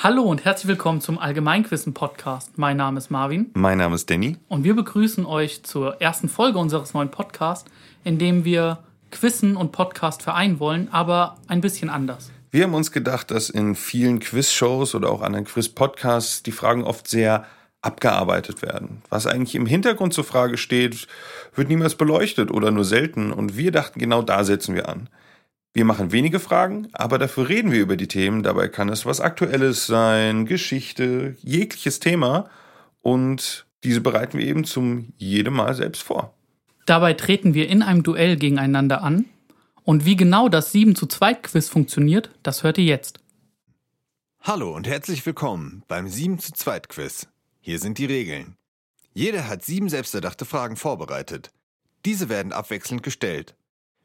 Hallo und herzlich willkommen zum Allgemeinquissen Podcast. Mein Name ist Marvin Mein Name ist Danny. und wir begrüßen euch zur ersten Folge unseres neuen Podcasts, in dem wir Quizzen und Podcast vereinen wollen, aber ein bisschen anders. Wir haben uns gedacht, dass in vielen Quizshows oder auch anderen Quiz-Podcasts die Fragen oft sehr abgearbeitet werden. Was eigentlich im Hintergrund zur Frage steht, wird niemals beleuchtet oder nur selten. Und wir dachten, genau da setzen wir an. Wir machen wenige Fragen, aber dafür reden wir über die Themen. Dabei kann es was Aktuelles sein, Geschichte, jegliches Thema. Und diese bereiten wir eben zum jedem Mal selbst vor. Dabei treten wir in einem Duell gegeneinander an. Und wie genau das 7 zu 2 Quiz funktioniert, das hört ihr jetzt. Hallo und herzlich willkommen beim 7 zu 2 Quiz. Hier sind die Regeln. Jeder hat sieben selbsterdachte Fragen vorbereitet. Diese werden abwechselnd gestellt.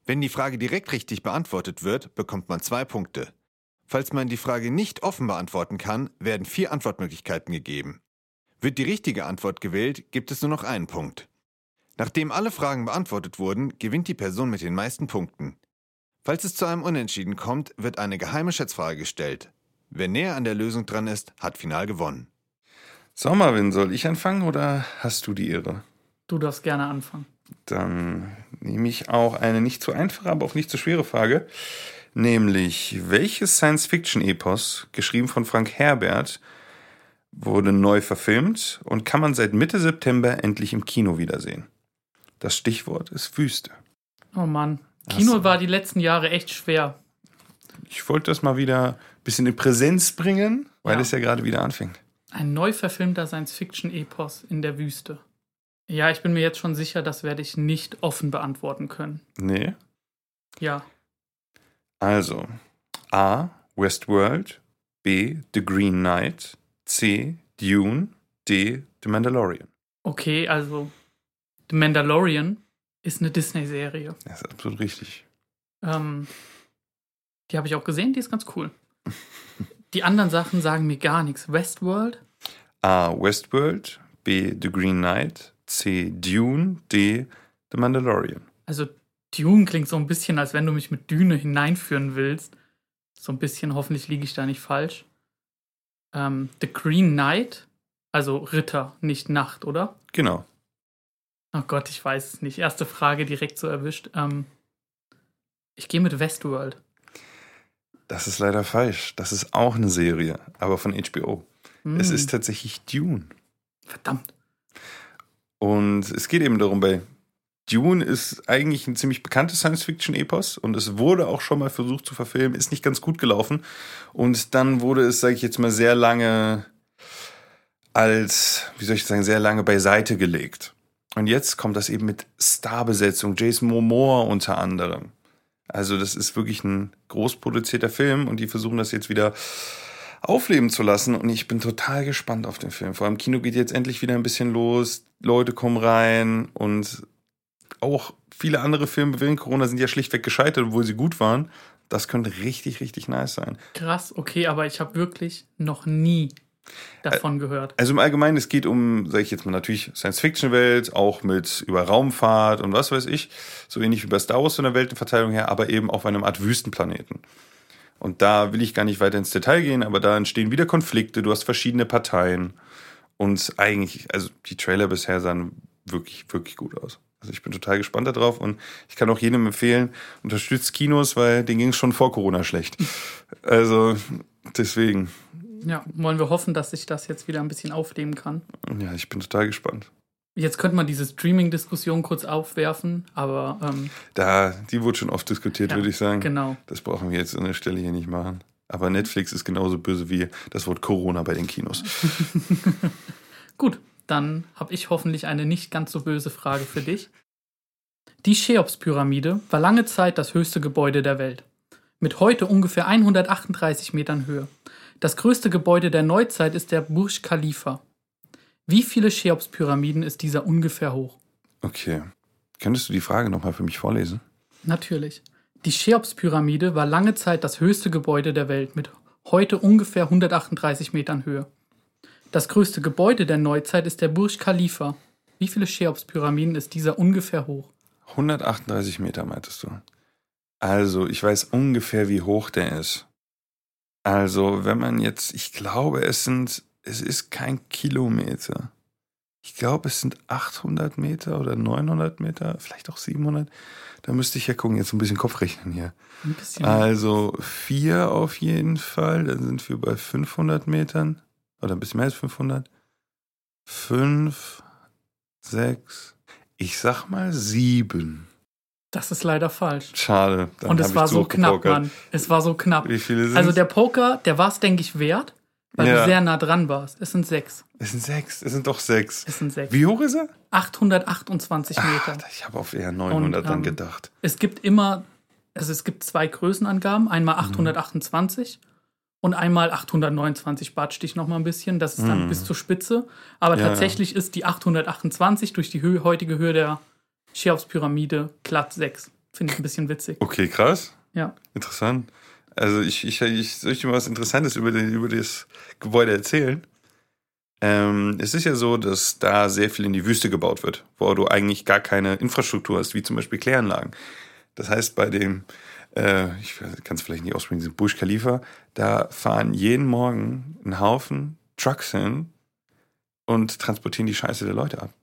Wenn die Frage direkt richtig beantwortet wird, bekommt man zwei Punkte. Falls man die Frage nicht offen beantworten kann, werden vier Antwortmöglichkeiten gegeben. Wird die richtige Antwort gewählt, gibt es nur noch einen Punkt. Nachdem alle Fragen beantwortet wurden, gewinnt die Person mit den meisten Punkten. Falls es zu einem Unentschieden kommt, wird eine geheime Schätzfrage gestellt. Wer näher an der Lösung dran ist, hat final gewonnen. So, Marvin, soll ich anfangen oder hast du die Ehre? Du darfst gerne anfangen. Dann nehme ich auch eine nicht zu einfache, aber auch nicht zu schwere Frage. Nämlich, welches Science-Fiction-Epos, geschrieben von Frank Herbert, wurde neu verfilmt und kann man seit Mitte September endlich im Kino wiedersehen? Das Stichwort ist Wüste. Oh Mann. Kino so. war die letzten Jahre echt schwer. Ich wollte das mal wieder ein bisschen in Präsenz bringen, weil Ja. es ja gerade wieder anfängt. Ein neu verfilmter Science-Fiction-Epos in der Wüste. Ja, ich bin mir jetzt schon sicher, das werde ich nicht offen beantworten können. Nee. Ja, Also, A. Westworld, B. The Green Knight, C. Dune, D. The Mandalorian. okay, also The Mandalorian ist eine Disney-Serie. Das ist absolut richtig. Ähm, die habe ich auch gesehen, die ist ganz cool. Die anderen Sachen sagen mir gar nichts. Westworld? A. Westworld, B. The Green Knight, C. Dune, D. The Mandalorian. Also Dune klingt so ein bisschen, als wenn du mich mit Düne hineinführen willst. So ein bisschen, hoffentlich liege ich da nicht falsch. Ähm, The Green Knight, also Ritter, nicht Nacht, oder? Genau. Oh Gott, ich weiß es nicht. Erste Frage direkt so erwischt. Ähm, ich gehe mit Westworld. Das ist leider falsch. Das ist auch eine Serie, aber von HBO. Es Hm, ist tatsächlich Dune. verdammt. Und es geht eben darum, bei Dune ist eigentlich ein ziemlich bekanntes Science-Fiction-Epos und es wurde auch schon mal versucht zu verfilmen, ist nicht ganz gut gelaufen. Und dann wurde es, sage ich jetzt mal, sehr lange als, wie soll ich sagen, sehr lange beiseite gelegt. Und jetzt kommt das eben mit Starbesetzung, Jason Momoa unter anderem. Also das ist wirklich ein groß produzierter Film und die versuchen das jetzt wieder aufleben zu lassen und ich bin total gespannt auf den Film. Vor allem Kino geht jetzt endlich wieder ein bisschen los, Leute kommen rein und auch viele andere Filme während Corona sind ja schlichtweg gescheitert, obwohl sie gut waren. Das könnte richtig, richtig nice sein. Krass, okay, aber ich habe wirklich noch nie davon gehört. Also im Allgemeinen, es geht um, sage ich jetzt mal, natürlich Science-Fiction-Welt, auch mit über Raumfahrt und was weiß ich, so ähnlich wie bei Star Wars von der Weltenverteilung her, aber eben auf einem Art Wüstenplaneten. Und da will ich gar nicht weiter ins Detail gehen, aber da entstehen wieder Konflikte, du hast verschiedene Parteien und eigentlich, also die Trailer bisher sahen wirklich, wirklich gut aus. Also ich bin total gespannt darauf und ich kann auch jedem empfehlen, unterstützt Kinos, weil denen ging es schon vor Corona schlecht. Also deswegen, Ja, wollen wir hoffen, dass sich das jetzt wieder ein bisschen aufleben kann. ja, ich bin total gespannt. Jetzt könnte man diese Streaming-Diskussion kurz aufwerfen, aber ähm, Da, die wurde schon oft diskutiert, Ja, würde ich sagen. genau. Das brauchen wir jetzt an der Stelle hier nicht machen. Aber Netflix ist genauso böse wie das Wort Corona bei den Kinos. Gut, dann habe ich hoffentlich eine nicht ganz so böse Frage für dich. Die Cheops-Pyramide war lange Zeit das höchste Gebäude der Welt. Mit heute ungefähr 138 Metern Höhe. Das größte Gebäude der Neuzeit ist der Burj Khalifa. Wie viele Cheops-Pyramiden ist dieser ungefähr hoch? Okay. Könntest du die Frage nochmal für mich vorlesen? Natürlich. Die Cheops-Pyramide war lange Zeit das höchste Gebäude der Welt mit heute ungefähr 138 Metern Höhe. Das größte Gebäude der Neuzeit ist der Burj Khalifa. Wie viele Cheops-Pyramiden ist dieser ungefähr hoch? 138 Meter meintest du. Also, ich weiß ungefähr, wie hoch der ist. Also, wenn man jetzt, ich glaube, es sind, es ist kein Kilometer. Ich glaube, es sind 800 Meter oder 900 Meter, vielleicht auch 700. Da müsste ich ja gucken, jetzt ein bisschen Kopf rechnen hier. Ein bisschen. Also vier auf jeden Fall, dann sind wir bei 500 Metern oder ein bisschen mehr als 500. Fünf, sechs, ich sag mal sieben. das ist leider falsch. Schade. Und es war so knapp. Mann. Es war so knapp. Wie viele sind Also der Poker, der war es, denke ich, wert, weil Ja. du sehr nah dran warst. Es sind sechs. Es sind sechs, es sind doch sechs. Es sind sechs. Wie hoch ist er? 828 Meter. Ach, ich habe auf eher 900 Und, dann ähm, gedacht. Es gibt immer, also es gibt zwei Größenangaben. Mhm. Einmal 828 und einmal 829 batscht dich noch mal ein bisschen. Das ist dann Mhm. bis zur Spitze. Aber Ja, tatsächlich ist die 828 durch die Höhe, heutige Höhe der Cheops-Pyramide glatt 6. Finde ich ein bisschen witzig. Okay, krass. Ja. Interessant. Also ich, ich, ich soll ich dir mal was Interessantes über, den, über das Gebäude erzählen. Ähm, es ist ja so, dass da sehr viel in die Wüste gebaut wird, wo du eigentlich gar keine Infrastruktur hast, wie zum Beispiel Kläranlagen. Das heißt, bei dem, äh, ich kann es vielleicht nicht aussprechen, diesem Burj Khalifa, da fahren jeden Morgen ein Haufen Trucks hin und transportieren die Scheiße der Leute ab.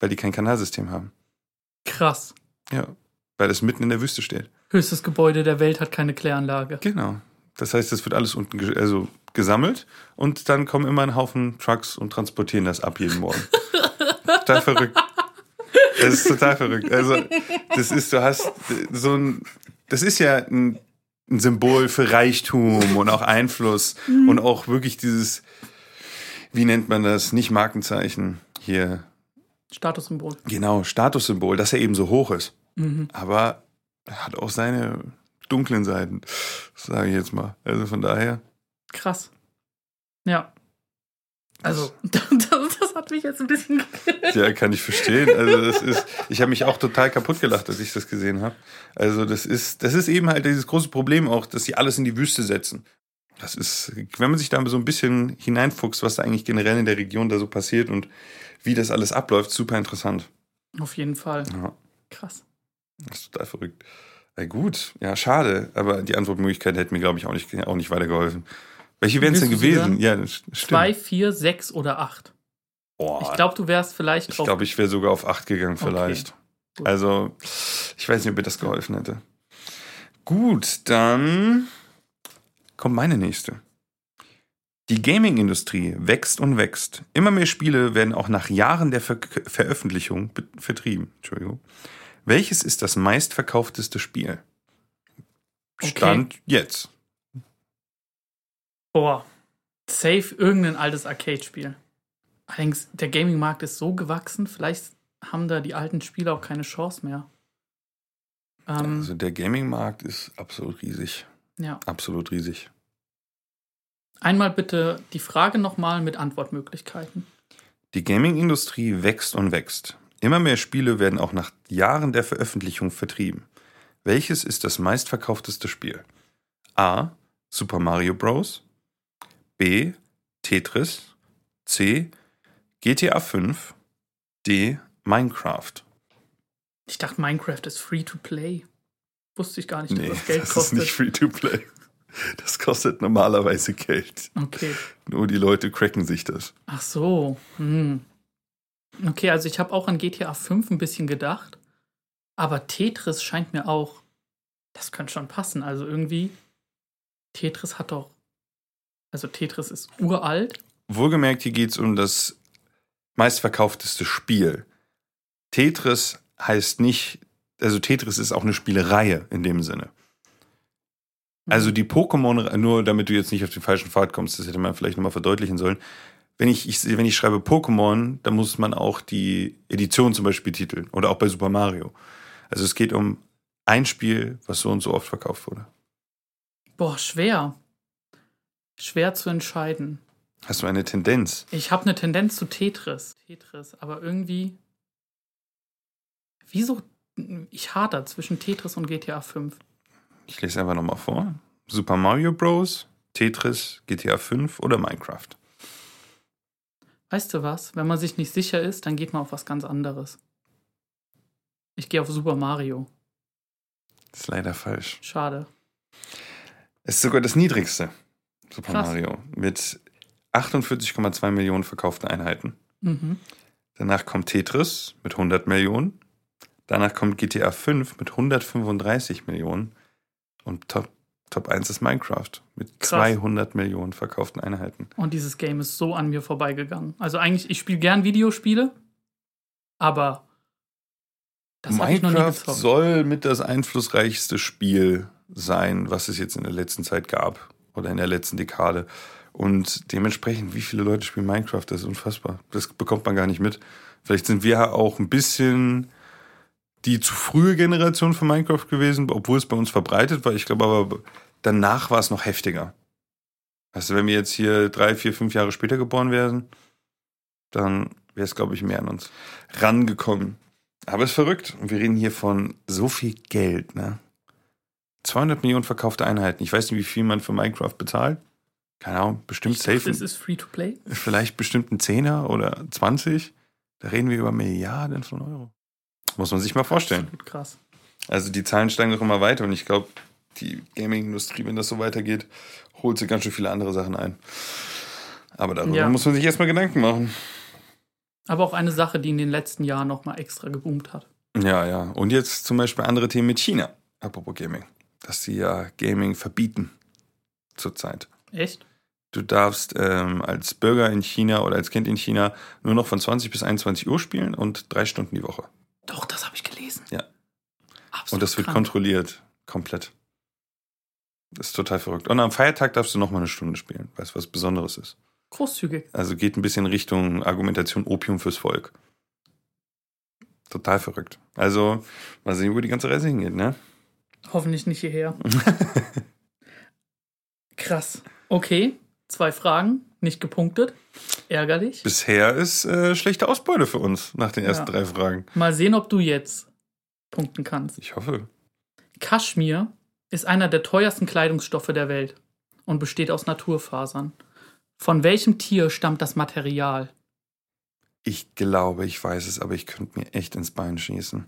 Weil die kein Kanalsystem haben. Krass. Ja. Weil es mitten in der Wüste steht. Höchstes Gebäude der Welt hat keine Kläranlage. Genau. Das heißt, das wird alles unten ge- also gesammelt und dann kommen immer ein Haufen Trucks und transportieren das ab jeden Morgen. total verrückt. Das ist total verrückt. Also, das ist, du hast so ein, das ist ja ein, ein Symbol für Reichtum und auch Einfluss und auch wirklich dieses, wie nennt man das? Nicht Markenzeichen hier. Statussymbol. Genau, Statussymbol, dass er eben so hoch ist. Mhm. Aber er hat auch seine dunklen Seiten, sage ich jetzt mal. Also von daher. Krass. Ja. Also, das, das hat mich jetzt ein bisschen gekillt. Ja, kann ich verstehen. Also das ist, ich habe mich auch total kaputt gelacht, als ich das gesehen habe. Also das ist, das ist eben halt dieses große Problem auch, dass sie alles in die Wüste setzen. Das ist, wenn man sich da so ein bisschen hineinfuchst, was da eigentlich generell in der Region da so passiert und wie das alles abläuft, super interessant. Auf jeden Fall. Ja, Krass. Das ist total verrückt. Ja, gut, ja, schade, aber die Antwortmöglichkeit hätte mir, glaube ich, auch nicht, auch nicht weitergeholfen. Welche wären es denn gewesen? Ja, stimmt. Zwei, vier, sechs oder acht. Boah, Ich glaube, du wärst vielleicht Ich glaube, ich wäre sogar auf 8 gegangen vielleicht. Gut. Also, ich weiß nicht, ob mir das geholfen hätte. Gut, dann kommt meine nächste. Die Gaming-Industrie wächst und wächst. Immer mehr Spiele werden auch nach Jahren der Ver Veröffentlichung be- vertrieben. Entschuldigung. Welches ist das meistverkaufteste Spiel? Stand jetzt. Boah. Safe irgendein altes Arcade-Spiel. Allerdings, der Gaming-Markt ist so gewachsen, vielleicht haben da die alten Spiele auch keine Chance mehr. Ähm, Also der Gaming-Markt ist absolut riesig. ja. Absolut riesig. Einmal bitte die Frage nochmal mit Antwortmöglichkeiten. Die Gaming-Industrie wächst und wächst. Immer mehr Spiele werden auch nach Jahren der Veröffentlichung vertrieben. Welches ist das meistverkaufteste Spiel? A. Super Mario Bros. B. Tetris. C. GTA 5. D. Minecraft. Ich dachte, Minecraft ist free to play. Wusste ich gar nicht, dass das Geld das ist kostet. nicht free to play. Das kostet normalerweise Geld. okay. Nur die Leute cracken sich das. Ach so. Hm. Okay, also ich habe auch an GTA 5 ein bisschen gedacht. Aber Tetris scheint mir auch. Das könnte schon passen. Also irgendwie. Tetris hat doch. Also Tetris ist uralt. Wohlgemerkt, hier geht es um das meistverkaufteste Spiel. Tetris heißt nicht, also Tetris ist auch eine Spielereihe in dem Sinne. Also die Pokémon, nur damit du jetzt nicht auf den falschen Pfad kommst, das hätte man vielleicht nochmal verdeutlichen sollen. Wenn ich, ich, wenn ich schreibe Pokémon, dann muss man auch die Edition zum Beispiel titeln. Oder auch bei Super Mario. Also es geht um ein Spiel, was so und so oft verkauft wurde. Boah, schwer. Schwer zu entscheiden. Hast du eine Tendenz? Ich habe eine Tendenz zu Tetris. Tetris, aber irgendwie. Wieso? Ich hader zwischen Tetris und GTA 5. Ich lese einfach nochmal vor. Super Mario Bros., Tetris, GTA 5 oder Minecraft. Weißt du was? Wenn man sich nicht sicher ist, dann geht man auf was ganz anderes. Ich gehe auf Super Mario. Das ist leider falsch. Schade. Es ist sogar das niedrigste Super Krass. Mario mit 48,2 Millionen verkauften Einheiten. Mhm. Danach kommt Tetris mit 100 Millionen. Danach kommt GTA 5 mit 135 Millionen. Und Top, Top 1 ist Minecraft mit Krass. 200 Millionen verkauften Einheiten. Und dieses Game ist so an mir vorbeigegangen. Also eigentlich, ich spiele gern Videospiele, aber das Minecraft soll mit das einflussreichste Spiel sein, was es jetzt in der letzten Zeit gab oder in der letzten Dekade. Und dementsprechend, wie viele Leute spielen Minecraft, das ist unfassbar. Das bekommt man gar nicht mit. Vielleicht sind wir auch ein bisschen die zu frühe Generation von Minecraft gewesen, obwohl es bei uns verbreitet war. Ich glaube aber, danach war es noch heftiger. Also wenn wir jetzt hier drei, vier, fünf Jahre später geboren wären, dann wäre es, glaube ich, mehr an uns rangekommen. Aber es ist verrückt. Und wir reden hier von so viel Geld, ne? 200 Millionen verkaufte Einheiten. Ich weiß nicht, wie viel man für Minecraft bezahlt. Keine Ahnung, bestimmt Ich dachte, safe. es ist free to play. Vielleicht bestimmt ein Zehner oder 20. Da reden wir über Milliarden von Euro. Muss man sich mal vorstellen. Absolut krass. Also die Zahlen steigen doch immer weiter und ich glaube, die Gaming-Industrie, wenn das so weitergeht, holt sie ganz schön viele andere Sachen ein. Aber darüber Ja. muss man sich erstmal Gedanken machen. Aber auch eine Sache, die in den letzten Jahren nochmal extra geboomt hat. Ja, ja. Und jetzt zum Beispiel andere Themen mit China. Apropos Gaming. Dass sie ja Gaming verbieten. Zurzeit. Echt? Du darfst ähm, als Bürger in China oder als Kind in China nur noch von 20 bis 21 Uhr spielen und drei Stunden die Woche. Doch, das habe ich gelesen. Ja. Absolut Und das wird krank. kontrolliert. Komplett. Das ist total verrückt. Und am Feiertag darfst du noch mal eine Stunde spielen, weil es was Besonderes ist. Großzügig. Also geht ein bisschen Richtung Argumentation Opium fürs Volk. Total verrückt. Also mal sehen, wo die ganze Reise hingeht, ne? Hoffentlich nicht hierher. Krass. Okay, zwei Fragen, nicht gepunktet. Ärgerlich. Bisher ist äh, schlechte Ausbeute für uns nach den ersten Ja. drei Fragen. Mal sehen, ob du jetzt punkten kannst. Ich hoffe. Kaschmir ist einer der teuersten Kleidungsstoffe der Welt und besteht aus Naturfasern. Von welchem Tier stammt das Material? Ich glaube, ich weiß es, aber ich könnte mir echt ins Bein schießen.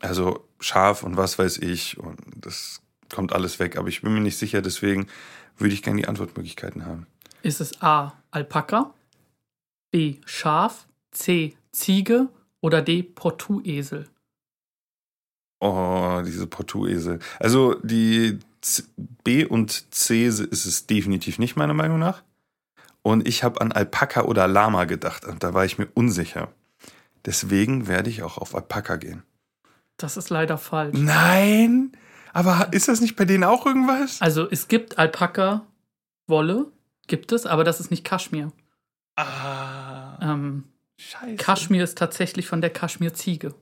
Also Schaf und was weiß ich und das kommt alles weg, aber ich bin mir nicht sicher, deswegen würde ich gerne die Antwortmöglichkeiten haben. Ist es A. Alpaka, B. Schaf, C. Ziege oder D. Portuesel? Oh, diese Portuesel. Also die Z B und C ist es definitiv nicht, meiner Meinung nach. Und ich habe an Alpaka oder Lama gedacht und da war ich mir unsicher. Deswegen werde ich auch auf Alpaka gehen. Das ist leider falsch. Nein! Aber ist das nicht bei denen auch irgendwas? Also es gibt Alpaka-Wolle, gibt es, aber das ist nicht Kaschmir. Ah, Ähm, scheiße. Kaschmir ist tatsächlich von der Kaschmir-Ziege.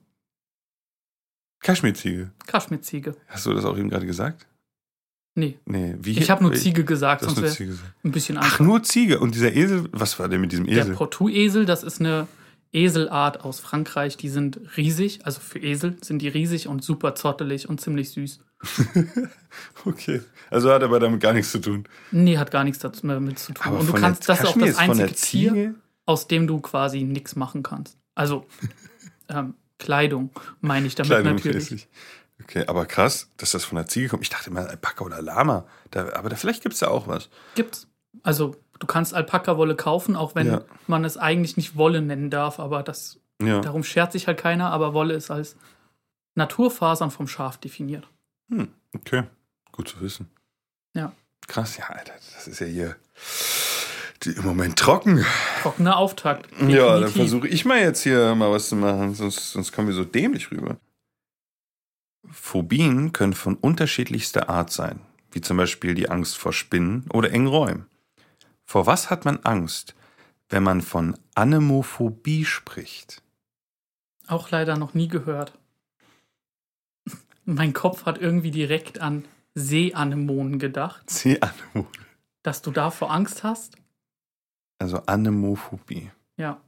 Kaschmirziege. Kaschmir-Ziege. Hast du das auch eben gerade gesagt? Nee, Nee, wie? ich habe nur Ziege gesagt, sonst nur wäre Ziege gesagt. ein bisschen Ach, einfach. nur Ziege. Und dieser Esel, was war denn mit diesem Der Esel? Portuesel, das ist eine Eselart aus Frankreich. Die sind riesig, also für Esel sind die riesig und super zottelig und ziemlich süß. Okay. Also hat aber damit gar nichts zu tun. Nee, hat gar nichts dazu- damit zu tun. und du kannst, das ist auch Kaschmir das einzige Tier, aus dem du quasi nichts machen kannst. Also ähm, Kleidung meine ich damit Kleidung natürlich. Okay, aber krass, dass das von der Ziege kommt. Ich dachte immer Alpaka oder Lama. Da, aber da, vielleicht gibt es da auch was. Gibt's. Also du kannst Alpaka-Wolle kaufen, auch wenn Ja. man es eigentlich nicht Wolle nennen darf, aber das Ja. darum schert sich halt keiner, aber Wolle ist als Naturfasern vom Schaf definiert. Hm, okay, gut zu wissen. Ja. Krass, ja, Alter, das ist ja hier im Moment trocken. Trockener Auftakt. Ja, dann definitiv. versuche ich mal jetzt hier mal was zu machen, sonst, sonst kommen wir so dämlich rüber. Phobien können von unterschiedlichster Art sein, wie zum Beispiel die Angst vor Spinnen oder engen Räumen. Vor was hat man Angst, wenn man von Anemophobie spricht? Auch leider noch nie gehört. Mein Kopf hat irgendwie direkt an Seeanemonen gedacht, Seeanemone. dass du davor Angst hast. Also Anemophobie. Ja,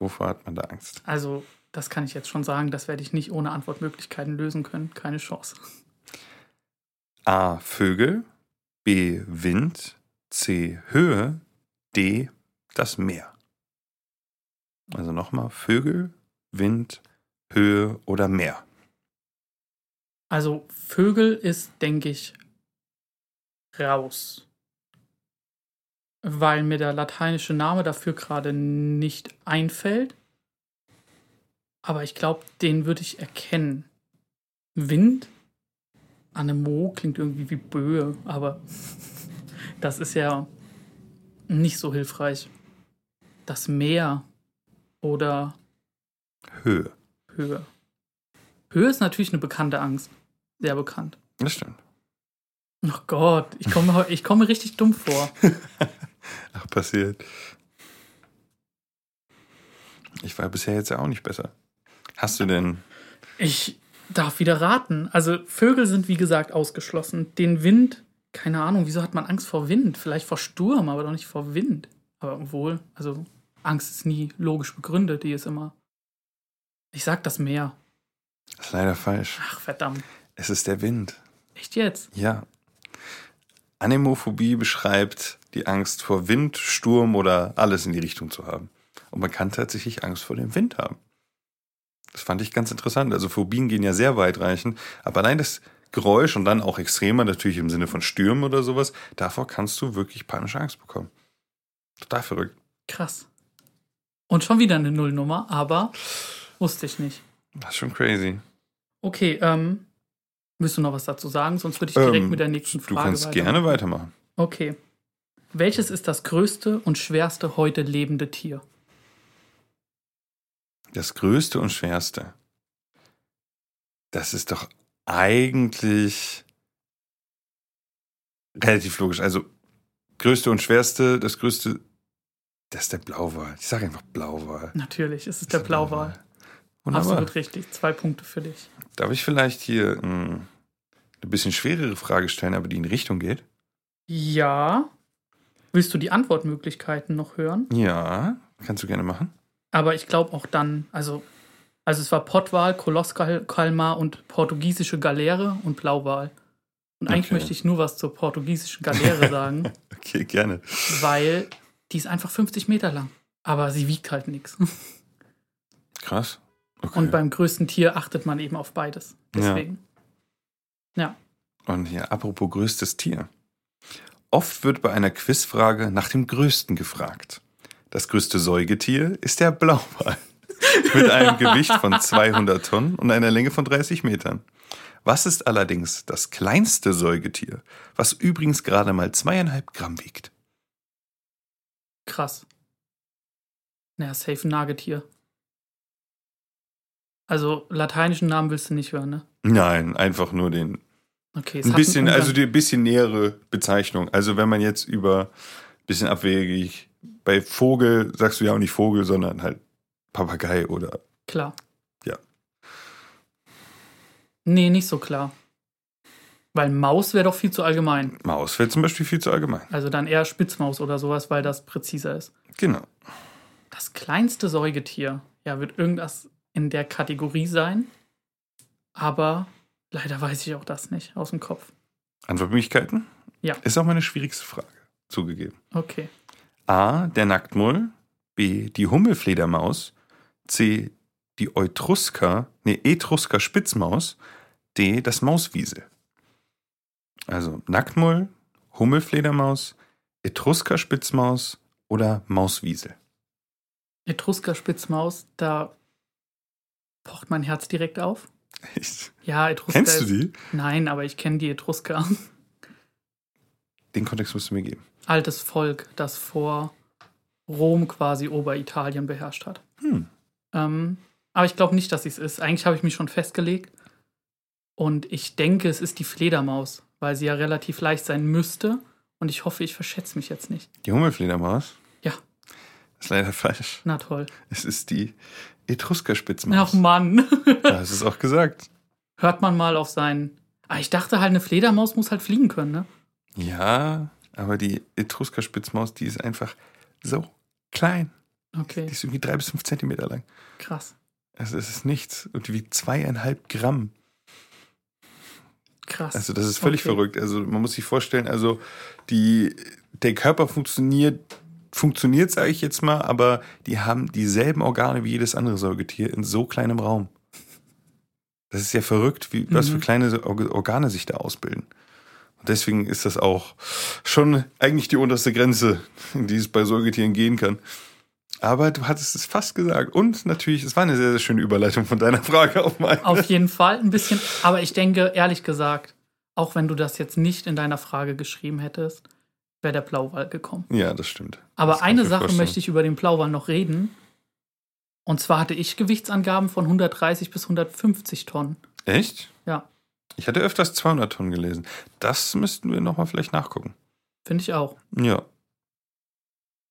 Wovor hat man da Angst? also das kann ich jetzt schon sagen, das werde ich nicht ohne Antwortmöglichkeiten lösen können. Keine Chance. A. Vögel. B. Wind. C. Höhe. D. Das Meer. Also nochmal Vögel, Wind, Höhe oder Meer. Also Vögel ist, denke ich, raus. Weil mir der lateinische Name dafür gerade nicht einfällt. Aber ich glaube, den würde ich erkennen. Wind? Anemo klingt irgendwie wie Böe, aber das ist ja nicht so hilfreich. Das Meer oder Höhe. Höhe. Höhe ist natürlich eine bekannte Angst. Sehr bekannt. Das stimmt. Ach Gott, ich komme, ich komme mir richtig dumm vor. Ach, passiert. Ich war bisher jetzt ja auch nicht besser. Hast du denn. Ich darf wieder raten. Also Vögel sind wie gesagt ausgeschlossen. Den Wind, keine Ahnung, wieso hat man Angst vor Wind? Vielleicht vor Sturm, aber doch nicht vor Wind. Aber wohl, also Angst ist nie logisch begründet, die ist immer. Ich sag das Meer. Das ist leider falsch. Ach verdammt. Es ist der Wind. Echt jetzt? Ja. Anemophobie beschreibt die Angst vor Wind, Sturm oder alles in die Richtung zu haben. Und man kann tatsächlich Angst vor dem Wind haben. Das fand ich ganz interessant. Also Phobien gehen ja sehr weitreichend, aber allein das Geräusch und dann auch extremer, natürlich im Sinne von Stürmen oder sowas, davor kannst du wirklich panische Angst bekommen. Total verrückt. Krass. Und schon wieder eine Nullnummer, aber wusste ich nicht. Das ist schon crazy. Okay, ähm, willst du noch was dazu sagen? Sonst würde ich direkt Ähm, mit der nächsten Du Frage kannst weitermachen. gerne weitermachen. Okay. Welches ist das größte und schwerste heute lebende Tier? Das Größte und Schwerste. Das ist doch eigentlich relativ logisch. Also, Größte und Schwerste, das Größte, das ist der Blauwal. Ich sage einfach Blauwal. Natürlich, es ist der Blauwal. Wunderbar. Absolut richtig. Zwei Punkte für dich. Darf ich vielleicht hier mh, eine bisschen schwerere Frage stellen, aber die in die Richtung geht? Ja. Willst du die Antwortmöglichkeiten noch hören? Ja, kannst du gerne machen. Aber ich glaube auch dann, also, also es war Pottwal, Kolosskalmar und portugiesische Galeere und Blauwal. Und eigentlich Okay. möchte ich nur was zur portugiesischen Galeere sagen, Okay, gerne. weil die ist einfach 50 Meter lang. Aber sie wiegt halt nichts. Krass. Okay. Und beim größten Tier achtet man eben auf beides. Deswegen. Ja. Und hier, apropos größtes Tier. Oft wird bei einer Quizfrage nach dem Größten gefragt. Das größte Säugetier ist der Blauwal. Mit einem Gewicht von 200 Tonnen und einer Länge von 30 Metern. Was ist allerdings das kleinste Säugetier, was übrigens gerade mal zweieinhalb Gramm wiegt? Krass. Naja, safe ein Nagetier. Also, lateinischen Namen willst du nicht hören, ne? Nein, einfach nur den Okay, ein bisschen, also die bisschen nähere Bezeichnung. Also wenn man jetzt über bisschen abwegig bei Vogel sagst du ja auch nicht Vogel, sondern halt Papagei oder Klar. Ja. Nee, nicht so klar. Weil Maus wäre doch viel zu allgemein. Maus wäre zum Beispiel viel zu allgemein. Also dann eher Spitzmaus oder sowas, weil das präziser ist. Genau. Das kleinste Säugetier, ja, wird irgendwas in der Kategorie sein. Aber leider weiß ich auch das nicht aus dem Kopf. Antwortmöglichkeiten? Ja. Ist auch meine schwierigste Frage, zugegeben. Okay. A, der Nacktmull. B, die Hummelfledermaus. C, die Etrusker, nee, Etrusker Spitzmaus. D, das Mauswiesel. Also Nacktmull, Hummelfledermaus, Etrusker Spitzmaus oder Mauswiesel. Etrusker Spitzmaus, da pocht mein Herz direkt auf. Echt? Ja, Etrusker. Kennst du die? Nein, aber ich kenne die Etrusker. Den Kontext musst du mir geben. Altes Volk, das vor Rom quasi Oberitalien beherrscht hat. Hm. Ähm, aber ich glaube nicht, dass es ist. Eigentlich habe ich mich schon festgelegt. Und ich denke, es ist die Fledermaus, weil sie ja relativ leicht sein müsste. Und ich hoffe, ich verschätze mich jetzt nicht. Die Hummelfledermaus? Ja. Ist leider falsch. Na toll. Es ist die Etrusker Spitzmaus. Ach Mann. Da hast du es auch gesagt. Hört man mal auf seinen. Ah, ich dachte halt, eine Fledermaus muss halt fliegen können, ne? Ja, aber die Etrusker Spitzmaus, die ist einfach so klein. Die Okay, ist irgendwie drei bis fünf Zentimeter lang. krass. Also es ist nichts. Und die wiegt zweieinhalb Gramm. Krass. Also das ist völlig Okay. verrückt. Also man muss sich vorstellen, also die, der Körper funktioniert, funktioniert, sage ich jetzt mal, aber die haben dieselben Organe wie jedes andere Säugetier in so kleinem Raum. Das ist ja verrückt, wie, was Mhm. für kleine Org- Organe sich da ausbilden. Und deswegen ist das auch schon eigentlich die unterste Grenze, in die es bei Säugetieren gehen kann. Aber du hattest es fast gesagt. Und natürlich, es war eine sehr, sehr schöne Überleitung von deiner Frage auf meine. Auf jeden Fall ein bisschen. Aber ich denke, ehrlich gesagt, auch wenn du das jetzt nicht in deiner Frage geschrieben hättest, wäre der Blauwal gekommen. Ja, das stimmt. Aber Das eine Sache vorstellen. möchte ich über den Blauwal noch reden. Und zwar hatte ich Gewichtsangaben von 130 bis 150 Tonnen. Echt? Ja, Ich hatte öfters 200 Tonnen gelesen. Das müssten wir nochmal vielleicht nachgucken. finde ich auch. Ja,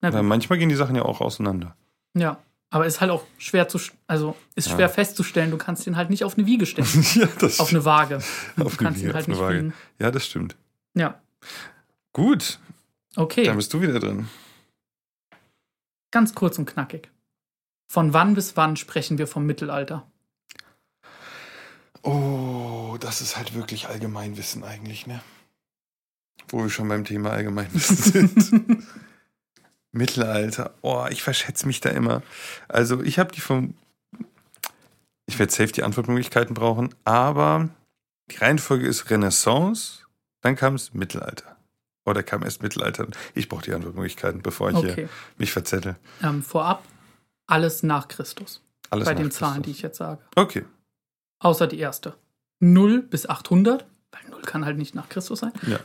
weil manchmal gehen die Sachen ja auch auseinander. Ja. Aber ist halt auch schwer zu, also ist Ja. schwer festzustellen. Du kannst den halt nicht auf eine Wiege stellen. ja, das auf eine Waage. Du Auf eine kannst Wiege, ihn halt auf nicht Waage. wiegen. Ja, das stimmt. Ja. Gut, Okay. dann bist du wieder drin. Ganz kurz und knackig. Von wann bis wann sprechen wir vom Mittelalter? Oh, das ist halt wirklich Allgemeinwissen eigentlich, ne? Wo wir schon beim Thema Allgemeinwissen sind. Mittelalter. Oh, ich verschätze mich da immer. Also, ich habe die vom. Ich werde safe die Antwortmöglichkeiten brauchen, aber die Reihenfolge ist Renaissance, dann kam es Mittelalter. Oder kam erst Mittelalter. Ich brauche die Antwortmöglichkeiten, bevor ich hier Okay. mich verzettel. Ähm, vorab alles nach Christus. Alles bei nach den Zahlen, die ich jetzt sage. Okay. Außer die erste. 0 bis 800, weil 0 kann halt nicht nach Christus sein. Ja.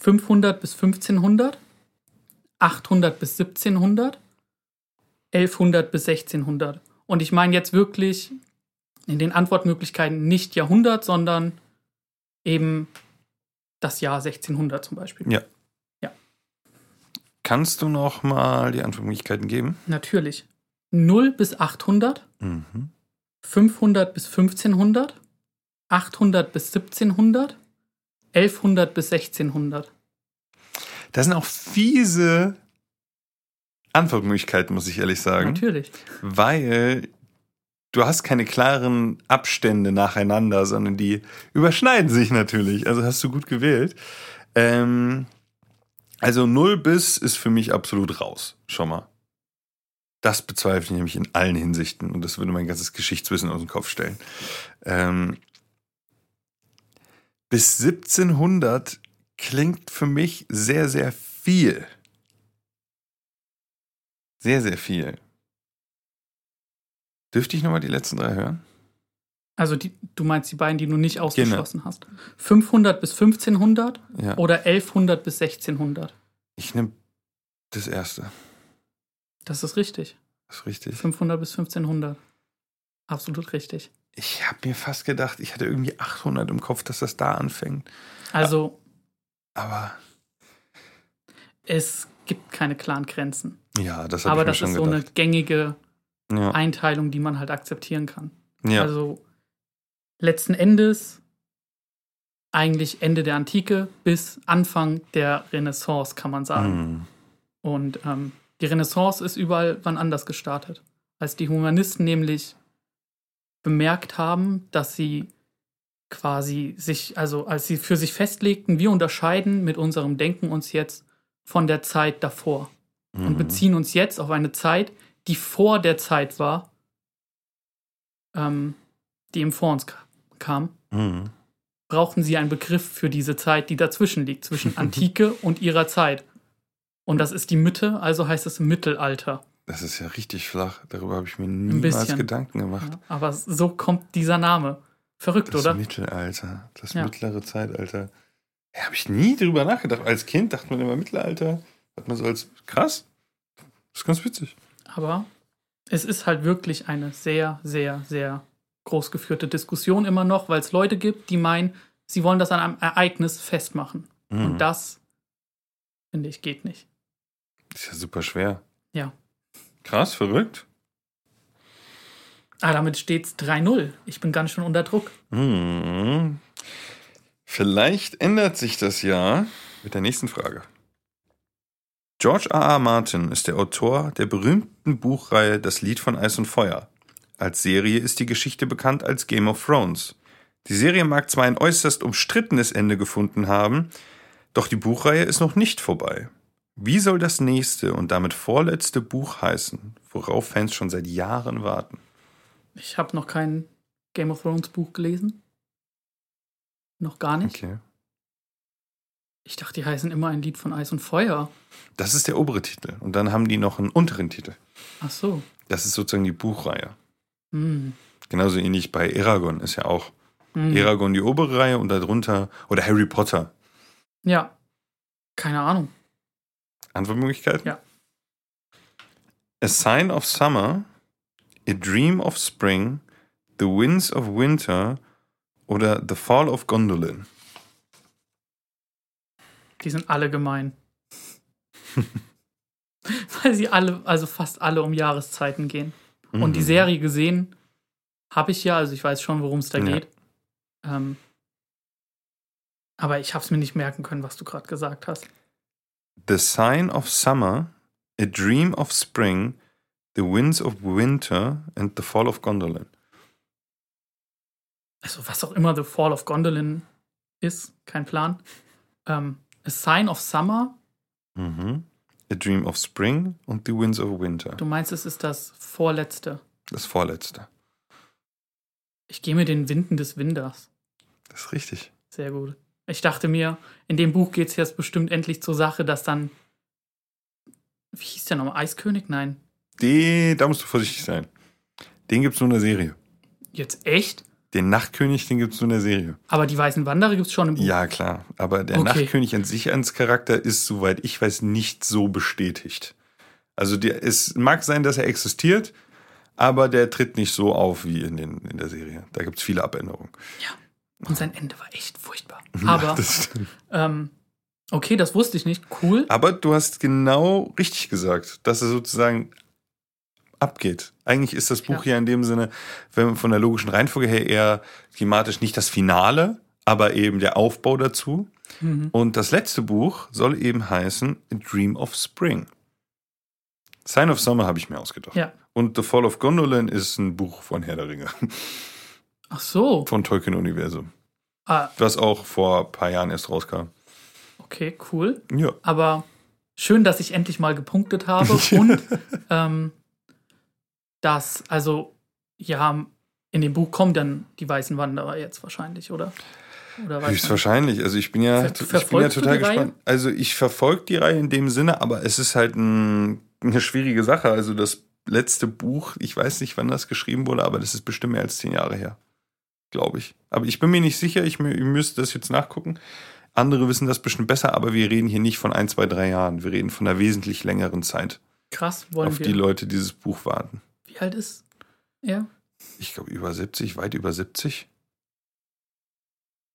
500 bis 1500, 800 bis 1700, 1100 bis 1600. Und ich meine jetzt wirklich in den Antwortmöglichkeiten nicht Jahrhundert, sondern eben das Jahr 1600 zum Beispiel. Ja. Kannst du noch mal die Antwortmöglichkeiten geben? Natürlich. 0 bis 800, Mhm. 500 bis 1500, 800 bis 1700, 1100 bis 1600. Das sind auch fiese Antwortmöglichkeiten, muss ich ehrlich sagen. Natürlich. Weil du hast keine klaren Abstände nacheinander, sondern die überschneiden sich natürlich. Also hast du gut gewählt. Ähm, also 0 bis ist für mich absolut raus. Schon mal. Das bezweifle ich nämlich in allen Hinsichten und das würde mein ganzes Geschichtswissen aus dem Kopf stellen. Ähm, bis 1700 klingt für mich sehr, sehr viel. Sehr, sehr viel. Dürfte ich nochmal die letzten drei hören? Also die, du meinst die beiden, die du nicht ausgeschlossen hast. 500 bis 1500 Ja. oder 1100 bis 1600. Ich nehme das erste. Das ist richtig. Das ist richtig. 500 bis 1500. Absolut richtig. Ich habe mir fast gedacht, ich hatte irgendwie 800 im Kopf, dass das da anfängt. Also Aber es gibt keine klaren Grenzen. ja, das habe Aber ich mir das schon ist so eine gedacht. gängige ja. Einteilung, die man halt akzeptieren kann. ja. Also letzten Endes eigentlich Ende der Antike bis Anfang der Renaissance, kann man sagen. Hm. Und ähm, die Renaissance ist überall wann anders gestartet. Als die Humanisten nämlich bemerkt haben, dass sie quasi sich, also als sie für sich festlegten, wir unterscheiden mit unserem Denken uns jetzt von der Zeit davor und Mhm. beziehen uns jetzt auf eine Zeit, die vor der Zeit war, ähm, die eben vor uns ka- kam, Mhm. brauchten sie einen Begriff für diese Zeit, die dazwischen liegt, zwischen Antike und ihrer Zeit. Und das ist die Mitte, also heißt es Mittelalter. Das ist ja richtig flach. Darüber habe ich mir niemals. Gedanken gemacht. Ja, aber so kommt dieser Name. Verrückt, Das oder? Mittelalter, das Ja. mittlere Zeitalter. Ja, habe ich nie drüber nachgedacht. Als Kind dachte man immer Mittelalter. Hat man so als krass. Das ist ganz witzig. Aber es ist halt wirklich eine sehr, sehr, sehr groß geführte Diskussion immer noch, weil es Leute gibt, die meinen, sie wollen das an einem Ereignis festmachen. Mhm. Und das, finde ich, geht nicht. ist ja super schwer. Ja. Krass, verrückt. Ah, damit steht es 3-0. Ich bin ganz schön unter Druck. Mhm. Vielleicht ändert sich das ja mit der nächsten Frage. George R. R. Martin ist der Autor der berühmten Buchreihe Das Lied von Eis und Feuer. Als Serie ist die Geschichte bekannt als Game of Thrones. Die Serie mag zwar ein äußerst umstrittenes Ende gefunden haben, doch die Buchreihe ist noch nicht vorbei. Wie soll das nächste und damit vorletzte Buch heißen, worauf Fans schon seit Jahren warten? Ich habe noch kein Game of Thrones Buch gelesen. Noch gar nicht. Okay. Ich dachte, die heißen immer ein Lied von Eis und Feuer. Das ist der obere Titel. Und dann haben die noch einen unteren Titel. Ach so. Das ist sozusagen die Buchreihe. Hm. Genauso ähnlich bei Eragon ist ja auch Hm. Eragon die obere Reihe und darunter, oder Harry Potter. Ja. Keine Ahnung. Antwortmöglichkeiten? Ja. A Sign of Summer, A Dream of Spring, The Winds of Winter oder The Fall of Gondolin. Die sind alle gemein. Weil sie alle, also fast alle um Jahreszeiten gehen. Und die Mhm. Serie gesehen habe ich ja, also ich weiß schon, worum es da Ja. geht. Ähm, aber ich habe es mir nicht merken können, was du gerade gesagt hast. The Sign of Summer, A Dream of Spring, The Winds of Winter and The Fall of Gondolin. Also was auch immer The Fall of Gondolin ist, kein Plan. Ähm, A Sign of Summer, Mhm. A Dream of Spring und The Winds of Winter. du meinst, es ist das vorletzte. Das vorletzte. Ich gehe mir den Winden des Winders. Das ist richtig. Sehr gut. Ich dachte mir, in dem Buch geht es jetzt bestimmt endlich zur Sache, dass dann. Wie hieß der nochmal? Eiskönig? Nein. Die, da musst du vorsichtig sein. Den gibt es nur in der Serie. Jetzt echt? Den Nachtkönig, den gibt es nur in der Serie. Aber die weißen Wanderer gibt es schon im Buch. Ja, klar. Aber der Okay. Nachtkönig an sich als Charakter ist, soweit ich weiß, nicht so bestätigt. Also der, es mag sein, dass er existiert, aber der tritt nicht so auf wie in, den, in der Serie. Da gibt es viele Abänderungen. Und sein Ende war echt furchtbar. Ja, Aber, das stimmt. ähm, okay, das wusste ich nicht. Cool. aber du hast genau richtig gesagt, dass er sozusagen abgeht. Eigentlich ist das Buch Ja. in dem Sinne, wenn man von der logischen Reihenfolge her eher thematisch nicht das Finale, aber eben der Aufbau dazu. Mhm. Und das letzte Buch soll eben heißen A Dream of Spring. Sign of Summer habe ich mir ausgedacht. Ja. Und The Fall of Gondolin ist ein Buch von Herr der Ringe, Ach so. von Tolkien-Universum, Ah, was auch vor ein paar Jahren erst rauskam. okay, cool. Ja. Aber schön, dass ich endlich mal gepunktet habe. Und ähm, dass, also, ja, in dem Buch kommen dann die weißen Wanderer jetzt wahrscheinlich, oder? Oder? Höchstwahrscheinlich. Also ich bin ja, Ver- ich bin ja total die Reihe? gespannt. Also ich verfolge die Reihe in dem Sinne, aber es ist halt ein, eine schwierige Sache. Also das letzte Buch, ich weiß nicht, wann das geschrieben wurde, aber das ist bestimmt mehr als zehn Jahre her. Glaube ich. Aber ich bin mir nicht sicher, ich, ich müsste das jetzt nachgucken. Andere wissen das bestimmt besser, aber wir reden hier nicht von ein, zwei, drei Jahren. Wir reden von einer wesentlich längeren Zeit, Krass, wollen auf wir. die Leute dieses Buch warten. Wie alt ist er? Ich glaube über 70, weit über 70.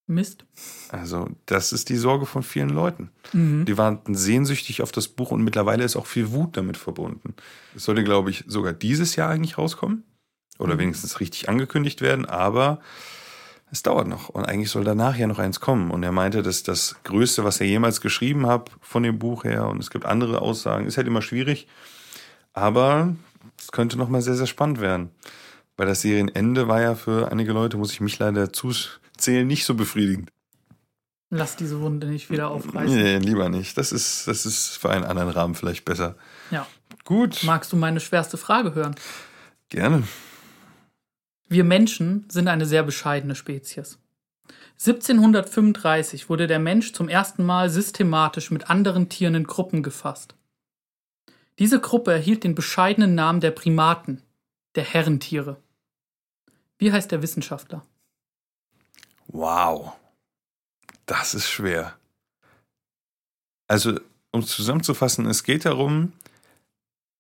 Mist. Also das ist die Sorge von vielen Leuten. Mhm. Die warten sehnsüchtig auf das Buch und mittlerweile ist auch viel Wut damit verbunden. Es sollte, glaube ich, sogar dieses Jahr eigentlich rauskommen. Oder Mhm. wenigstens richtig angekündigt werden, aber es dauert noch. Und eigentlich soll danach ja noch eins kommen. Und er meinte, dass das Größte, was er jemals geschrieben hat von dem Buch her, und es gibt andere Aussagen, ist halt immer schwierig. Aber es könnte noch mal sehr, sehr spannend werden. Weil das Serienende war ja für einige Leute, muss ich mich leider zuzählen, nicht so befriedigend. Lass diese Wunde nicht wieder aufreißen. Nee, lieber nicht. Das ist, das ist für einen anderen Rahmen vielleicht besser. Ja. Gut, Magst du meine schwerste Frage hören? gerne. Wir Menschen sind eine sehr bescheidene Spezies. 1735 wurde der Mensch zum ersten Mal systematisch mit anderen Tieren in Gruppen gefasst. Diese Gruppe erhielt den bescheidenen Namen der Primaten, der Herrentiere. Wie heißt der Wissenschaftler? Wow. Das ist schwer. Also, um es zusammenzufassen, es geht darum,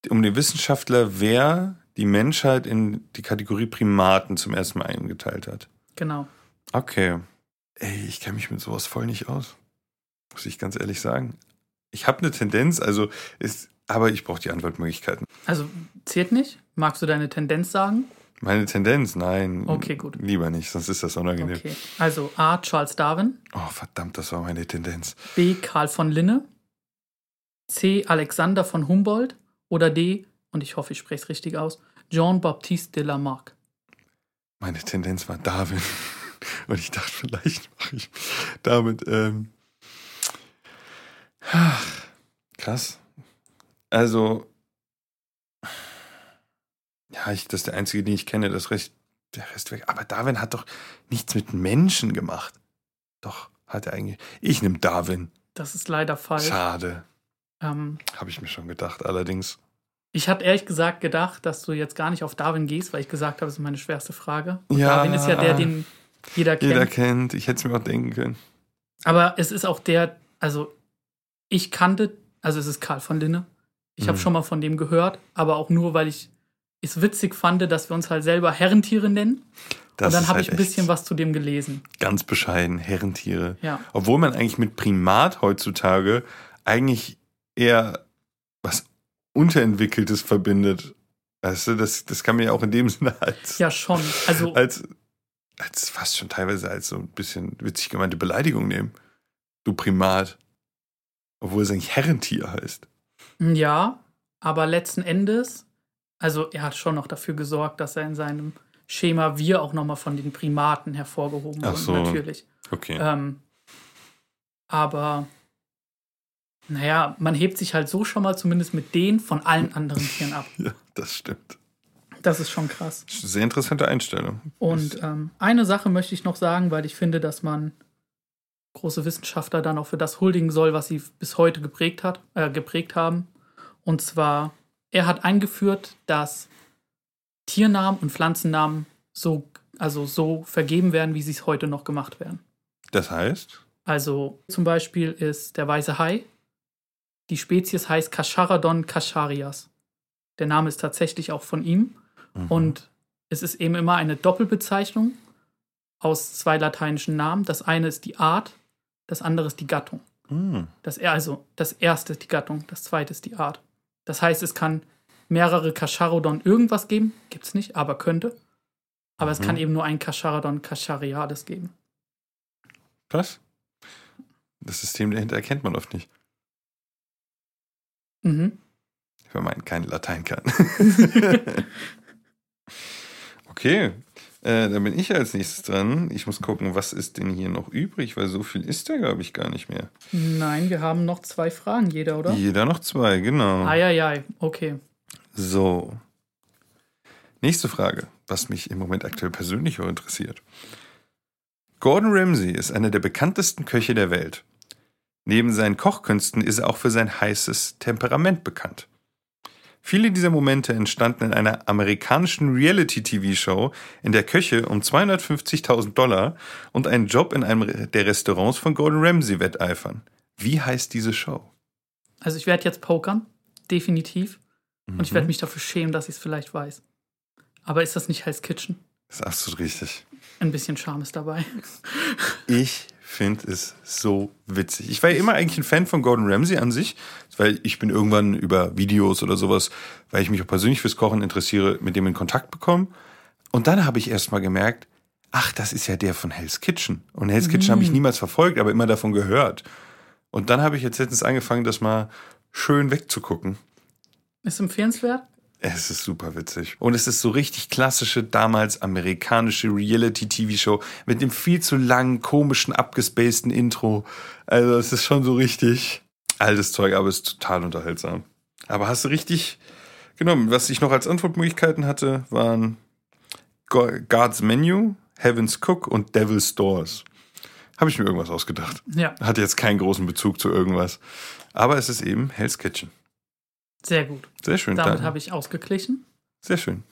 um den Wissenschaftler, wer die Menschheit in die Kategorie Primaten zum ersten Mal eingeteilt hat. Genau. Okay. Ey, ich kenne mich mit sowas voll nicht aus. Muss ich ganz ehrlich sagen. Ich habe eine Tendenz, also ist, aber ich brauche die Antwortmöglichkeiten. Also zählt nicht? Magst du deine Tendenz sagen? Meine Tendenz, nein. Okay, gut. Lieber nicht, sonst ist das unangenehm. Okay. Also A. Charles Darwin, Oh, verdammt, das war meine Tendenz. B. Karl von Linne, C. Alexander von Humboldt oder D. Und ich hoffe, ich spreche es richtig aus. Jean-Baptiste de Lamarck. Meine Tendenz war Darwin. Und ich dachte, vielleicht mache ich damit. Ähm, ach, krass. Also, ja, ich, das ist der einzige, den ich kenne. Das Rest, der Rest weg. Aber Darwin hat doch nichts mit Menschen gemacht. Doch, hat er eigentlich. Ich nehme Darwin. Das ist leider falsch. Schade. Ähm, Habe ich mir schon gedacht, allerdings. ich hatte ehrlich gesagt gedacht, dass du jetzt gar nicht auf Darwin gehst, weil ich gesagt habe, das ist meine schwerste Frage. Und Ja. Darwin ist ja der, den jeder kennt. Jeder kennt, ich hätte es mir auch denken können. Aber es ist auch der, also ich kannte, also es ist Karl von Linne. Ich habe Mhm. schon mal von dem gehört, aber auch nur, weil ich es witzig fand, dass wir uns halt selber Herrentiere nennen. Das und dann habe halt ich ein bisschen was zu dem gelesen. Ganz bescheiden, Herrentiere. Ja. Obwohl man eigentlich mit Primat heutzutage eigentlich eher was Unterentwickeltes verbindet. Weißt du, das, das kann man ja auch in dem Sinne als, Ja, schon. Also, als, als fast schon teilweise als so ein bisschen witzig gemeinte Beleidigung nehmen. Du Primat. Obwohl es eigentlich Herrentier heißt. ja, aber letzten Endes, also er hat schon noch dafür gesorgt, dass er in seinem Schema wir auch nochmal von den Primaten hervorgehoben Ach wurden, so. natürlich. Okay. Ähm, aber naja, man hebt sich halt so schon mal zumindest mit denen von allen anderen Tieren ab. Ja, das stimmt. Das ist schon krass. Sehr interessante Einstellung. Und ähm, eine Sache möchte ich noch sagen, weil ich finde, dass man große Wissenschaftler dann auch für das huldigen soll, was sie bis heute geprägt, hat, äh, geprägt haben. Und zwar, er hat eingeführt, dass Tiernamen und Pflanzennamen so, also so vergeben werden, wie sie es heute noch gemacht werden. Das heißt? Also zum Beispiel ist der weiße Hai. Die Spezies heißt Cascharadon cacharias. Der Name ist tatsächlich auch von ihm. Mhm. Und es ist eben immer eine Doppelbezeichnung aus zwei lateinischen Namen. Das eine ist die Art, das andere ist die Gattung. Hm. Das, er- also das erste ist die Gattung, das zweite ist die Art. Das heißt, es kann mehrere Cascharodon irgendwas geben, gibt es nicht, aber könnte. Aber es Mhm. kann eben nur ein Cascharodon cachariades geben. Was? Das System dahinter erkennt man oft nicht. Mhm. wenn man kein Latein kann. okay, äh, dann bin ich als nächstes dran. Ich muss gucken, was ist denn hier noch übrig, weil so viel ist da, glaube ich, gar nicht mehr. Nein, wir haben noch zwei Fragen, jeder, oder? Jeder noch zwei, genau. Eieiei, okay. So. Nächste Frage, was mich im Moment aktuell persönlich auch interessiert. Gordon Ramsay ist einer der bekanntesten Köche der Welt. Neben seinen Kochkünsten ist er auch für sein heißes Temperament bekannt. Viele dieser Momente entstanden in einer amerikanischen Reality-TV-Show, in der Köche um 250.000 Dollar und einen Job in einem der Restaurants von Gordon Ramsay wetteifern. Wie heißt diese Show? Also ich werde jetzt pokern, definitiv. Und ich Mhm. werde mich dafür schämen, dass ich es vielleicht weiß. Aber ist das nicht Hell's Kitchen? Das ist absolut richtig. Ein bisschen Charme ist dabei. Ich finde es so witzig. Ich war ja immer eigentlich ein Fan von Gordon Ramsay an sich, weil ich bin irgendwann über Videos oder sowas, weil ich mich auch persönlich fürs Kochen interessiere, mit dem in Kontakt bekommen. Und dann habe ich erst mal gemerkt, ach, das ist ja der von Hell's Kitchen. Und Hell's Kitchen habe ich niemals verfolgt, aber immer davon gehört. Und dann habe ich jetzt letztens angefangen, das mal schön wegzugucken. Ist empfehlenswert? Es ist super witzig. Und es ist so richtig klassische, damals amerikanische Reality-TV-Show mit dem viel zu langen, komischen, abgespaceden Intro. Also es ist schon so richtig altes Zeug, aber es ist total unterhaltsam. Aber hast du richtig genommen. Was ich noch als Antwortmöglichkeiten hatte, waren Go- God's Menu, Heaven's Cook und Devil's Doors. Habe ich mir irgendwas ausgedacht. Ja, Hat jetzt keinen großen Bezug zu irgendwas. Aber es ist eben Hell's Kitchen. Sehr gut. Sehr schön. Damit habe ich ausgeglichen. Sehr schön.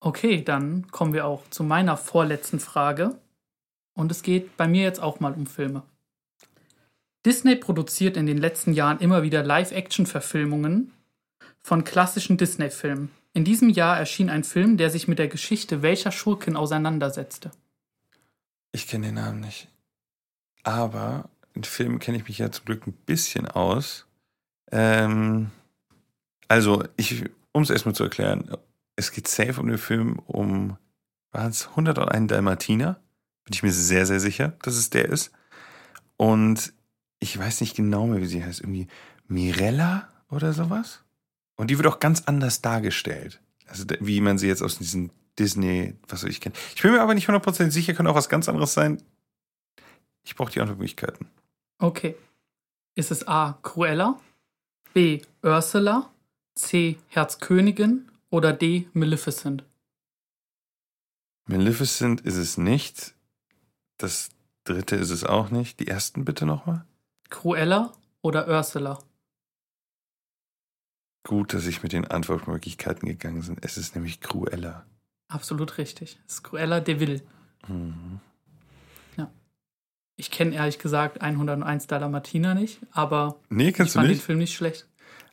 Okay, dann kommen wir auch zu meiner vorletzten Frage. Und es geht bei mir jetzt auch mal um Filme. Disney produziert in den letzten Jahren immer wieder Live-Action-Verfilmungen von klassischen Disney-Filmen. In diesem Jahr erschien ein Film, der sich mit der Geschichte welcher Schurkin auseinandersetzte. Ich kenne den Namen nicht. Aber in Filmen kenne ich mich ja zum Glück ein bisschen aus. Ähm, also, ich, um es erstmal zu erklären, es geht safe um den Film um, waren es 101 Dalmatiner? Bin ich mir sehr, sehr sicher, dass es der ist. Und ich weiß nicht genau mehr, wie sie heißt. Irgendwie Mirella oder sowas? Und die wird auch ganz anders dargestellt. Also, wie man sie jetzt aus diesen Disney, was soll ich kennen. Ich bin mir aber nicht 100% sicher, kann auch was ganz anderes sein. Ich brauche die Antwortmöglichkeiten. Okay. Ist es A. Cruella, B. Ursula, C. Herzkönigin oder D. Maleficent? Maleficent ist es nicht. Das dritte ist es auch nicht. Die ersten bitte nochmal. Cruella oder Ursula? Gut, dass ich mit den Antwortmöglichkeiten gegangen bin. Es ist nämlich Cruella. Absolut richtig. Es ist Cruella de Vil. Mhm. Ich kenne ehrlich gesagt 101 Dalmatiner nicht, aber Nee, ich fand den? Film nicht schlecht.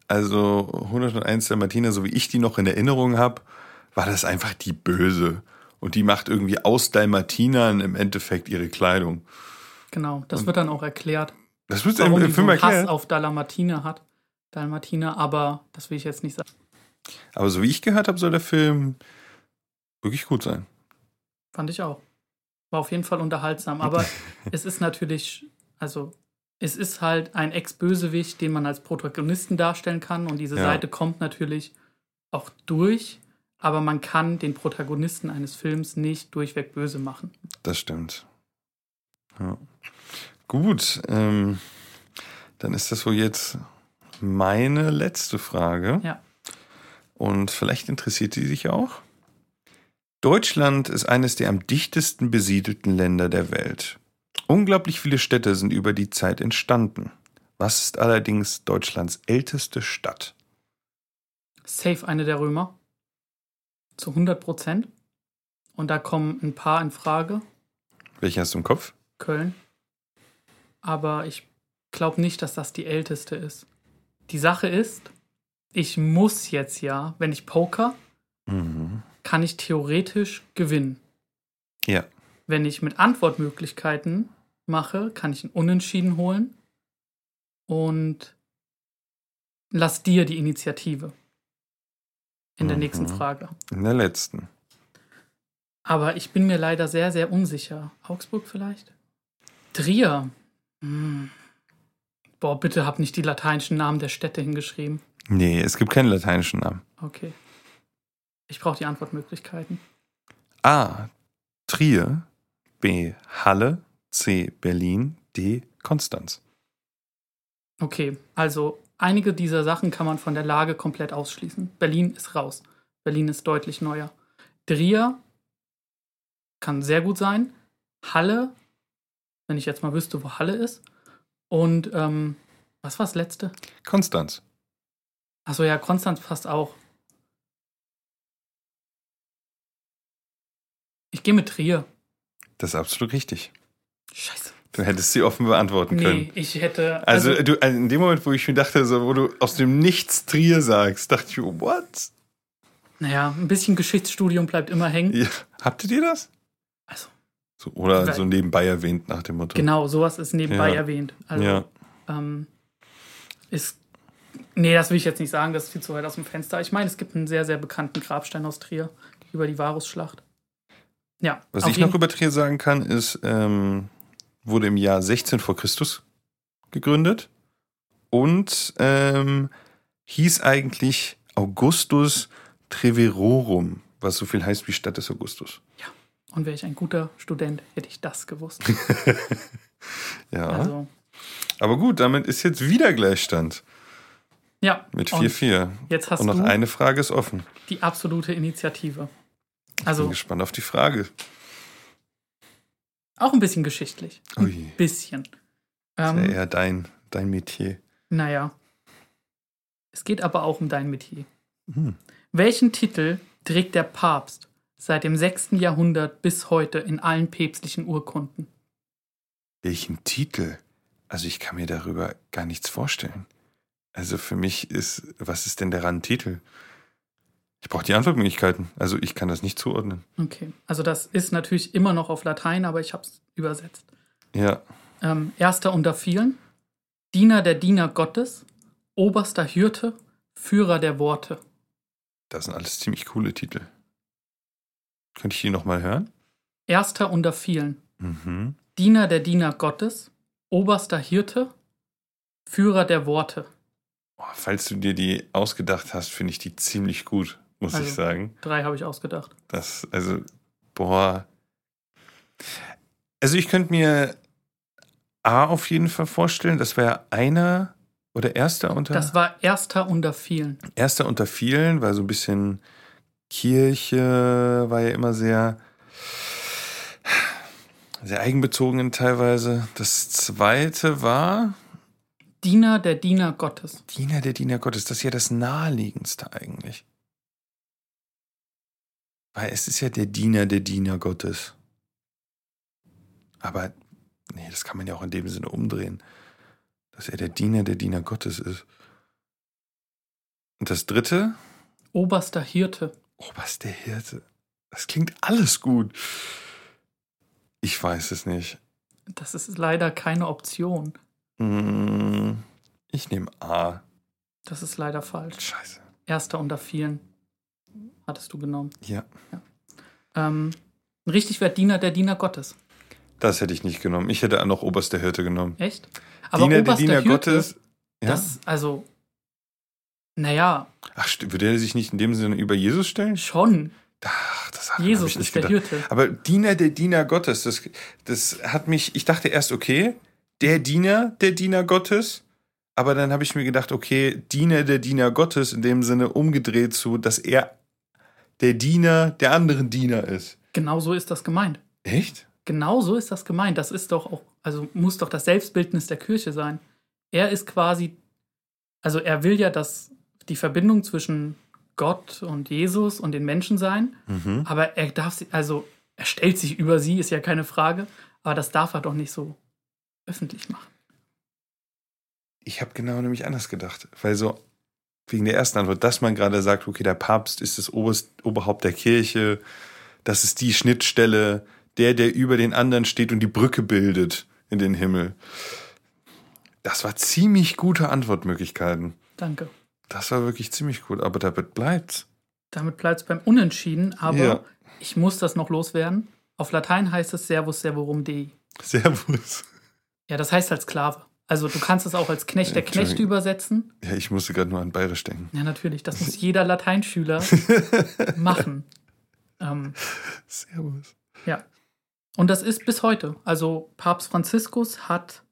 Also 101 der Martina, so wie ich die noch in Erinnerung habe, war das einfach die Böse. Und die macht irgendwie aus Dalmatinern im Endeffekt ihre Kleidung. Genau, das Und- wird dann auch erklärt, Das wird warum im, im so Film einen Hass erklärt. auf Dalmatiner hat. Dalmatiner, aber das will ich jetzt nicht sagen. Aber so wie ich gehört habe, soll der Film wirklich gut sein. Fand ich auch. War auf jeden Fall unterhaltsam, aber es ist natürlich, also es ist halt ein Ex-Bösewicht, den man als Protagonisten darstellen kann und diese Ja. Seite kommt natürlich auch durch, aber man kann den Protagonisten eines Films nicht durchweg böse machen. Das stimmt. Ja. Gut, ähm, dann ist das wohl jetzt meine letzte Frage. Ja. Und vielleicht interessiert sie sich auch. Deutschland ist eines der am dichtesten besiedelten Länder der Welt. Unglaublich viele Städte sind über die Zeit entstanden. Was ist allerdings Deutschlands älteste Stadt? Safe eine der Römer. Zu 100 Prozent. Und da kommen ein paar in Frage. Welche hast du im Kopf? Köln. Aber ich glaube nicht, dass das die älteste ist. Die Sache ist, ich muss jetzt ja, wenn ich poker, Mhm. kann ich theoretisch gewinnen. Ja. Wenn ich mit Antwortmöglichkeiten mache, kann ich einen Unentschieden holen und lass dir die Initiative in der Mhm. nächsten Frage. In der letzten. Aber ich bin mir leider sehr, sehr unsicher. Augsburg vielleicht? Trier. Hm. Boah, bitte hab nicht die lateinischen Namen der Städte hingeschrieben. Nee, es gibt keinen lateinischen Namen. Okay. Ich brauche die Antwortmöglichkeiten. A. Trier. B. Halle. C. Berlin. D. Konstanz. Okay, also einige dieser Sachen kann man von der Lage komplett ausschließen. Berlin ist raus. Berlin ist deutlich neuer. Trier kann sehr gut sein. Halle, wenn ich jetzt mal wüsste, wo Halle ist. Und ähm, was war das letzte? Konstanz. Achso, ja, Konstanz passt auch. Ich gehe mit Trier. Das ist absolut richtig. Scheiße. Du hättest sie offen beantworten können. Nee, ich hätte. Also, Also, du, also in dem Moment, wo ich mir dachte, so, wo du aus dem Nichts Trier sagst, dachte ich, mir, what? naja, ein bisschen Geschichtsstudium bleibt immer hängen. Ja, habtet ihr das? Also, So, oder so nebenbei erwähnt nach dem Motto. genau, sowas ist nebenbei Ja. erwähnt. Also, Ja. ähm, ist. Nee, das will ich jetzt nicht sagen, das ist viel zu weit aus dem Fenster. Ich meine, es gibt einen sehr, sehr bekannten Grabstein aus Trier über die Varusschlacht. Ja. Was ich noch über Trier sagen kann, ist, ähm, wurde im Jahr 16 vor Christus gegründet und ähm, hieß eigentlich Augustus Treverorum, was so viel heißt wie Stadt des Augustus. Und wäre ich ein guter Student, hätte ich das gewusst. Ja. Also, Aber gut, damit ist jetzt wieder Gleichstand ja. mit Und 4-4. Jetzt hast Und noch du eine Frage ist offen. die absolute Initiative. Bin Also gespannt auf die Frage. Auch ein bisschen geschichtlich. Ein Ui, bisschen. das Ähm, wäre eher dein, dein Metier. naja. Es geht aber auch um dein Metier. Hm. Welchen Titel trägt der Papst seit dem 6. Jahrhundert bis heute in allen päpstlichen Urkunden? Welchen Titel? Also ich kann mir darüber gar nichts vorstellen. Also für mich ist, was ist denn daran ein Titel? Ich brauche die Antwortmöglichkeiten. Also ich kann das nicht zuordnen. Okay, also das ist natürlich immer noch auf Latein, aber ich habe es übersetzt. Ja, Ähm, erster unter vielen, Diener der Diener Gottes, oberster Hirte, Führer der Worte. das sind alles ziemlich coole Titel. Könnte ich die nochmal hören? Erster unter vielen, Mhm. Diener der Diener Gottes, oberster Hirte, Führer der Worte. Oh, falls du dir die ausgedacht hast, finde ich die ziemlich gut, muss Also- ich sagen. Drei habe ich ausgedacht. Das, also, boah. Also ich könnte mir A auf jeden Fall vorstellen, das wäre einer oder erster unter. Das war erster unter vielen. erster unter vielen, weil so ein bisschen Kirche war ja immer sehr, sehr eigenbezogen teilweise. Das zweite war, Diener der Diener Gottes. Diener der Diener Gottes, das ist ja das naheliegendste eigentlich. Weil es ist ja der Diener der Diener Gottes. Aber, nee, das kann man ja auch in dem Sinne umdrehen. Dass er der Diener der Diener Gottes ist. Und das dritte, Oberster Hirte. oberste Hirte. Das klingt alles gut. Ich weiß es nicht. Das ist leider keine Option. Hm, Ich nehme A. Das ist leider falsch. Scheiße. Erster unter vielen hattest du genommen. Ja, Ähm, richtig wäre Diener der Diener Gottes. das hätte ich nicht genommen. Ich hätte noch oberste Hirte genommen. Echt? Aber Diener der oberster Diener Hirte, Gottes. Ja? das, also, naja, Ach, würde er sich nicht in dem Sinne über Jesus stellen? schon. Ach, das hab Jesus ich nicht ist der gedacht. Hirte. Aber Diener der Diener Gottes, das, das hat mich, ich dachte erst, okay, der Diener der Diener Gottes, aber dann habe ich mir gedacht, okay, Diener der Diener Gottes in dem Sinne umgedreht zu, dass er der Diener der anderen Diener ist. Genau so ist das gemeint. Echt? Genau so ist das gemeint. Das ist doch auch, also muss doch das Selbstbildnis der Kirche sein. Er ist quasi, also er will ja, dass die Verbindung zwischen Gott und Jesus und den Menschen sein, Mhm. aber er darf sie, also er stellt sich über sie, ist ja keine Frage, aber das darf er doch nicht so öffentlich machen. Ich habe genau nämlich anders gedacht, weil so wegen der ersten Antwort, dass man gerade sagt, okay, der Papst ist das Oberst, Oberhaupt der Kirche, das ist die Schnittstelle, der, der über den anderen steht und die Brücke bildet in den Himmel. Das war ziemlich gute Antwortmöglichkeiten. Danke. Das war wirklich ziemlich gut, aber damit bleibt's. Damit bleibt es beim Unentschieden, aber Ja. ich muss das noch loswerden. Auf Latein heißt es Servus Servorum Dei. Servus. Ja, das heißt als Sklave. Also du kannst es auch als Knecht der Knechte Entschuldigung. übersetzen. Ja, ich musste gerade nur an Bayerisch denken. Ja, natürlich. Das muss jeder Lateinschüler machen. Ähm, Servus. ja. Und das ist bis heute. Also Papst Franziskus hat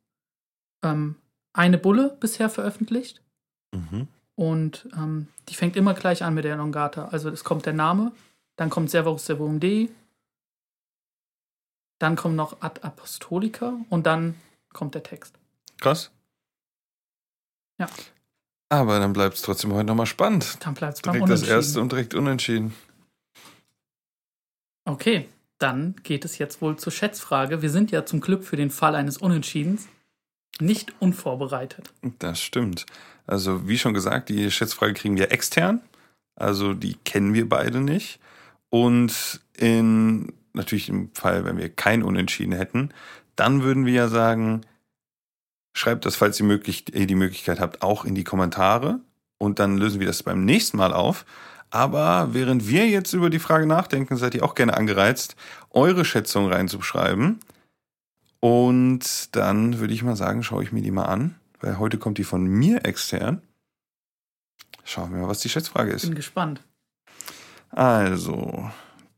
ähm, eine Bulle bisher veröffentlicht Mhm. und ähm, die fängt immer gleich an mit der Elongata. Also es kommt der Name, dann kommt Servus Servorum Dei, dann kommt noch Ad Apostolica und dann kommt der Text. Krass. Ja. Aber dann bleibt es trotzdem heute nochmal spannend. Dann bleibt es beim Direkt das erste und direkt unentschieden. Okay, dann geht es jetzt wohl zur Schätzfrage. Wir sind ja zum Glück für den Fall eines Unentschiedens nicht unvorbereitet. Das stimmt. Also, wie schon gesagt, die Schätzfrage kriegen wir extern. Also, die kennen wir beide nicht. Und in, natürlich im Fall, wenn wir kein Unentschieden hätten, dann würden wir ja sagen, schreibt das, falls ihr möglich, ihr die Möglichkeit habt, auch in die Kommentare. Und dann lösen wir das beim nächsten Mal auf. Aber während wir jetzt über die Frage nachdenken, seid ihr auch gerne angereizt, eure Schätzung reinzuschreiben. Und dann würde ich mal sagen, schaue ich mir die mal an, weil heute kommt die von mir extern. Schauen wir mal, was die Schätzfrage ist. Bin gespannt. Also,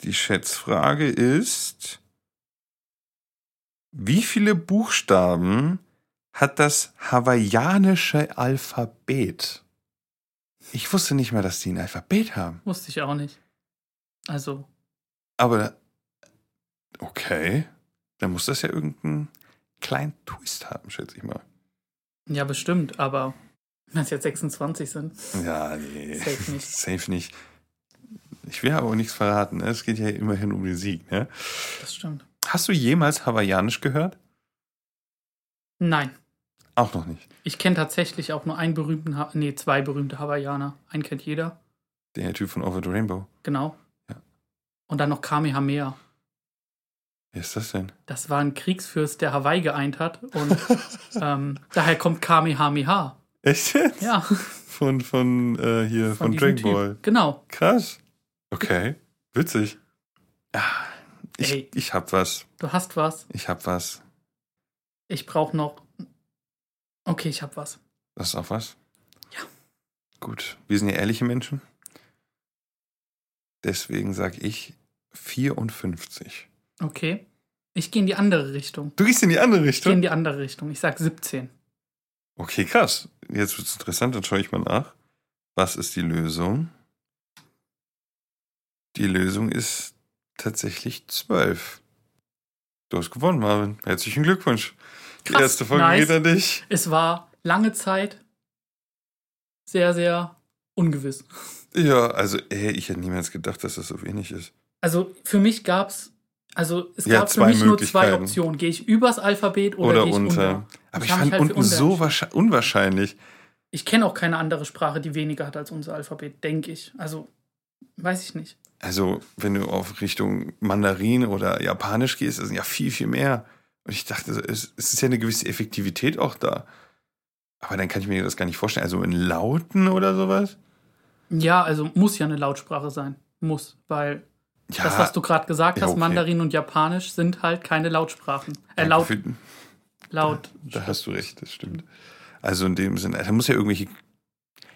die Schätzfrage ist, wie viele Buchstaben hat das hawaiianische Alphabet? Ich wusste nicht mal, dass die ein Alphabet haben. Wusste ich auch nicht. Also, Aber, okay, dann muss das ja irgendeinen kleinen Twist haben, schätze ich mal. ja, bestimmt, aber wenn es jetzt 26 sind, Ja, nee. Safe nicht. Safe nicht. Ich will aber auch nichts verraten. Ne? Es geht ja immerhin um den Sieg. Ne? das stimmt. Hast du jemals Hawaiianisch gehört? Nein. Auch noch nicht. Ich kenne tatsächlich auch nur einen berühmten, ha nee, zwei berühmte Hawaiianer. Einen kennt jeder, Der Typ von Over the Rainbow. genau. Ja. Und dann noch Kamehameha. Wer ist das denn? Das war ein Kriegsfürst, der Hawaii geeint hat. Und ähm, daher kommt Kamehameha. Echt jetzt? Ja, Von, von äh, hier, von, diesem Dragon Ball. Genau. Krass. Okay. Witzig. Ah, ich, Ey. ich hab was. Du hast was. Ich hab was. Ich brauche noch. Okay, ich habe was. Das ist auch was? Ja. Gut. Wir sind ja ehrliche Menschen. Deswegen sag ich 54. Okay. Ich gehe in die andere Richtung. Du gehst in die andere Ich gehe in Richtung? die andere Richtung. Ich sag 17. Okay, krass. Jetzt wird's interessant, dann schaue ich mal nach. Was ist die Lösung? Die Lösung ist tatsächlich 12. Du hast gewonnen, Marvin. Herzlichen Glückwunsch. Die Krass, erste Folge nice. an dich. Es war lange Zeit sehr, sehr ungewiss. Ja, also ey, ich hätte niemals gedacht, dass das so wenig ist. Also für mich gab es, also es Ja, gab für mich nur zwei. Optionen. Gehe ich übers Alphabet oder, Oder, gehe ich unter. unter? Aber ich hab fand halt unten so unwahrscheinlich. Ich kenne auch keine andere Sprache, die weniger hat als unser Alphabet, denke ich. Also, weiß ich nicht. Also, wenn du auf Richtung Mandarin oder Japanisch gehst, das sind ja viel, viel mehr. Und ich dachte, es, es ist ja eine gewisse Effektivität auch da. Aber dann kann ich mir das gar nicht vorstellen. Also in Lauten oder sowas? Ja, also muss ja eine Lautsprache sein. Muss, weil Ja, das, was du gerade gesagt ja, hast, okay. Mandarin und Japanisch sind halt keine Lautsprachen. Äh, laut, für- laut. Da hast du recht, das stimmt. Also in dem Sinne, da muss ja irgendwelche.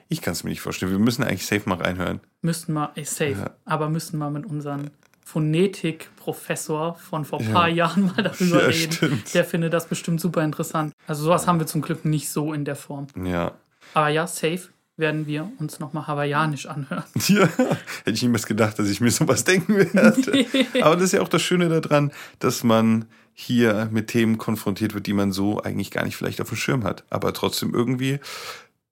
Ich kann es mir nicht vorstellen. Wir müssen eigentlich safe mal reinhören. Müssten wir, eh, safe, Ja. aber müssten wir mit unserem Phonetik-Professor von vor ein Ja. paar Jahren mal darüber Ja, reden. stimmt. Der findet das bestimmt super interessant. Also sowas haben wir zum Glück nicht so in der Form. Ja. Aber ja, safe werden wir uns nochmal hawaiianisch anhören. ja. Hätte ich niemals gedacht, dass ich mir sowas denken werde. Aber das ist ja auch das Schöne daran, dass man hier mit Themen konfrontiert wird, die man so eigentlich gar nicht vielleicht auf dem Schirm hat, aber trotzdem irgendwie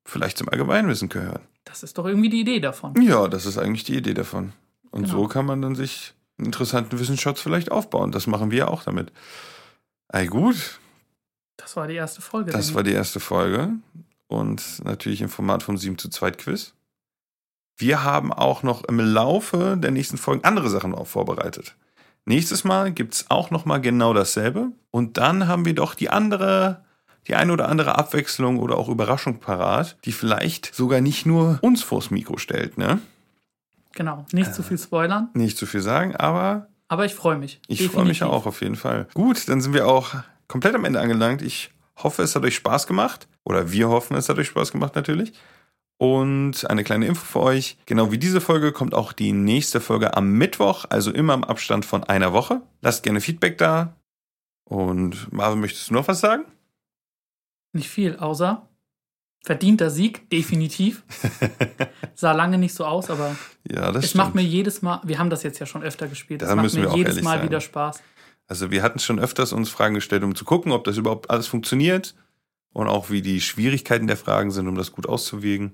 vielleicht zum Allgemeinwissen gehören. Das ist doch irgendwie die Idee davon. Ja, das ist eigentlich die Idee davon. Und Genau. so kann man dann sich interessanten Wissensschatz vielleicht aufbauen. Das machen wir auch damit. Ey, gut, Das war die erste Folge. das war die erste Folge und natürlich im Format vom 7 zu 2 Quiz. Wir haben auch noch im Laufe der nächsten Folgen andere Sachen auch vorbereitet. Nächstes Mal gibt es auch noch mal genau dasselbe und dann haben wir doch die andere, die eine oder andere Abwechslung oder auch Überraschung parat, die vielleicht sogar nicht nur uns vors Mikro stellt, ne? Genau, nicht Äh. zu viel spoilern, Nicht zu viel sagen, aber aber ich freue mich. ich freue mich Definitiv. auch auf jeden Fall. Gut, dann sind wir auch komplett am Ende angelangt. Ich hoffe, es hat euch Spaß gemacht. Oder wir hoffen, es hat euch Spaß gemacht natürlich. Und eine kleine Info für euch. Genau wie diese Folge kommt auch die nächste Folge am Mittwoch, also immer im Abstand von einer Woche. Lasst gerne Feedback da. Und Marvin, möchtest du noch was sagen? Nicht viel, außer verdienter Sieg, definitiv. Sah lange nicht so aus, aber Ja, das es stimmt. macht mir jedes Mal, wir haben das jetzt ja schon öfter gespielt, es Da macht müssen wir mir jedes Mal sein. wieder Spaß. Also wir hatten schon öfters uns Fragen gestellt, um zu gucken, ob das überhaupt alles funktioniert und auch wie die Schwierigkeiten der Fragen sind, um das gut auszuwägen.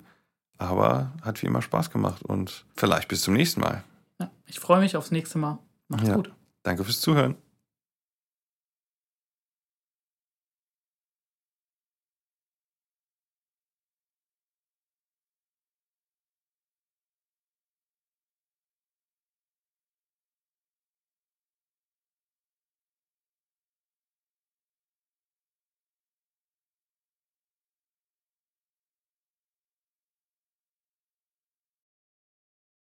Aber hat wie immer Spaß gemacht und vielleicht bis zum nächsten Mal. Ja, ich freue mich aufs nächste Mal. Macht's Ja. gut. Danke fürs Zuhören.